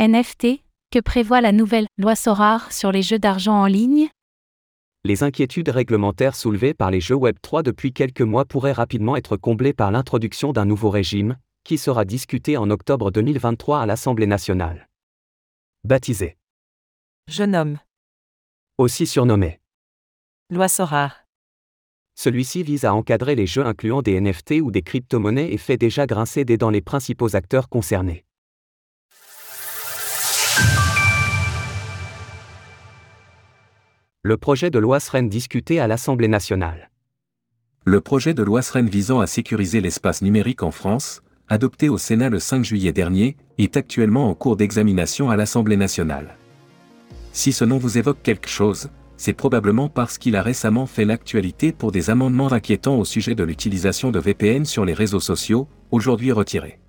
NFT, que prévoit la nouvelle loi SORAR sur les jeux d'argent en ligne? Les inquiétudes réglementaires soulevées par les jeux Web3 depuis quelques mois pourraient rapidement être comblées par l'introduction d'un nouveau régime, qui sera discuté en octobre 2023 à l'Assemblée nationale. Baptisé. Jeune homme. Aussi surnommé. Loi Sorar. Celui-ci vise à encadrer les jeux incluant des NFT ou des crypto-monnaies et fait déjà grincer des dents les principaux acteurs concernés. Le projet de loi serait discuté à l'Assemblée nationale. Le projet de loi SREN visant à sécuriser l'espace numérique en France, adopté au Sénat le 5 juillet dernier, est actuellement en cours d'examination à l'Assemblée nationale. Si ce nom vous évoque quelque chose, c'est probablement parce qu'il a récemment fait l'actualité pour des amendements inquiétants au sujet de l'utilisation de VPN sur les réseaux sociaux, aujourd'hui retirés.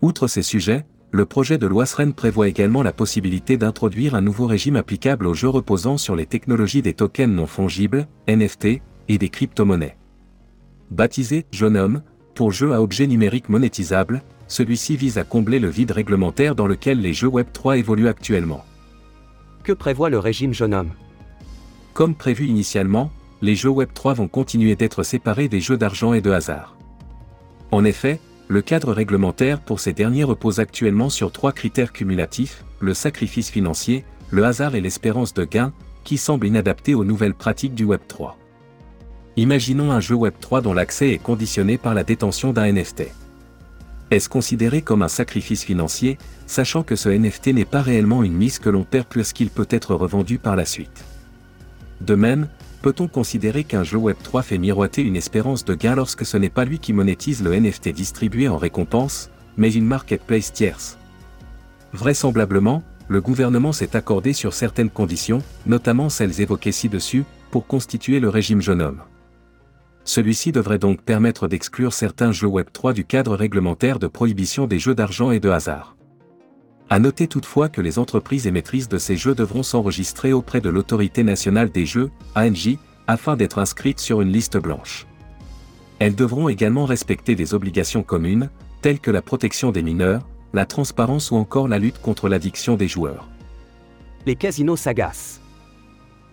Outre ces sujets, le projet de loi SREN prévoit également la possibilité d'introduire un nouveau régime applicable aux jeux reposant sur les technologies des tokens non fongibles, NFT, et des crypto-monnaies. Baptisé Jeune homme, pour jeux à objets numériques monétisables, celui-ci vise à combler le vide réglementaire dans lequel les jeux Web3 évoluent actuellement. Que prévoit le régime jeune homme? Comme prévu initialement, les jeux Web3 vont continuer d'être séparés des jeux d'argent et de hasard. En effet, le cadre réglementaire pour ces derniers repose actuellement sur trois critères cumulatifs, le sacrifice financier, le hasard et l'espérance de gain, qui semblent inadaptés aux nouvelles pratiques du Web 3. Imaginons un jeu Web 3 dont l'accès est conditionné par la détention d'un NFT. Est-ce considéré comme un sacrifice financier, sachant que ce NFT n'est pas réellement une mise que l'on perd puisqu'il peut être revendu par la suite? De même, peut-on considérer qu'un jeu Web3 fait miroiter une espérance de gain lorsque ce n'est pas lui qui monétise le NFT distribué en récompense, mais une marketplace tierce? Vraisemblablement, le gouvernement s'est accordé sur certaines conditions, notamment celles évoquées ci-dessus, pour constituer le régime jeune homme. Celui-ci devrait donc permettre d'exclure certains jeux Web3 du cadre réglementaire de prohibition des jeux d'argent et de hasard. À noter toutefois que les entreprises émettrices de ces jeux devront s'enregistrer auprès de l'Autorité nationale des jeux, ANJ, afin d'être inscrites sur une liste blanche. Elles devront également respecter des obligations communes, telles que la protection des mineurs, la transparence ou encore la lutte contre l'addiction des joueurs. Les casinos s'agacent.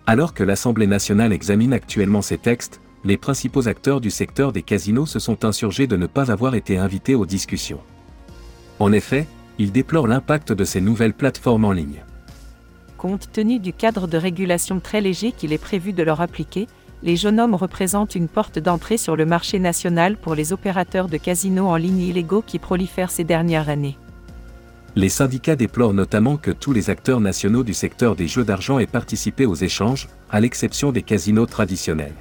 Alors que l'Assemblée nationale examine actuellement ces textes, les principaux acteurs du secteur des casinos se sont insurgés de ne pas avoir été invités aux discussions. En effet, il déplore l'impact de ces nouvelles plateformes en ligne. Compte tenu du cadre de régulation très léger qu'il est prévu de leur appliquer, les jeunes hommes représentent une porte d'entrée sur le marché national pour les opérateurs de casinos en ligne illégaux qui prolifèrent ces dernières années. Les syndicats déplorent notamment que tous les acteurs nationaux du secteur des jeux d'argent aient participé aux échanges, à l'exception des casinos traditionnels.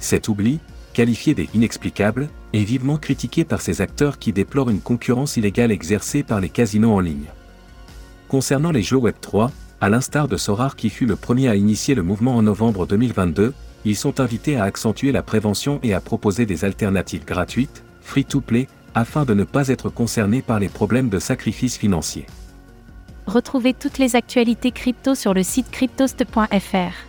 Cet oubli, qualifié des inexplicables, est vivement critiqué par ces acteurs qui déplorent une concurrence illégale exercée par les casinos en ligne. Concernant les jeux Web3, à l'instar de Sorar qui fut le premier à initier le mouvement en novembre 2022, ils sont invités à accentuer la prévention et à proposer des alternatives gratuites, free-to-play, afin de ne pas être concernés par les problèmes de sacrifice financier. Retrouvez toutes les actualités crypto sur le site cryptost.fr.